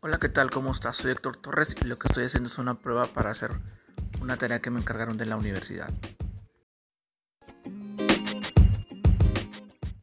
Hola, ¿qué tal? ¿Cómo estás? Soy Héctor Torres y lo que estoy haciendo es una prueba para hacer una tarea que me encargaron de la universidad.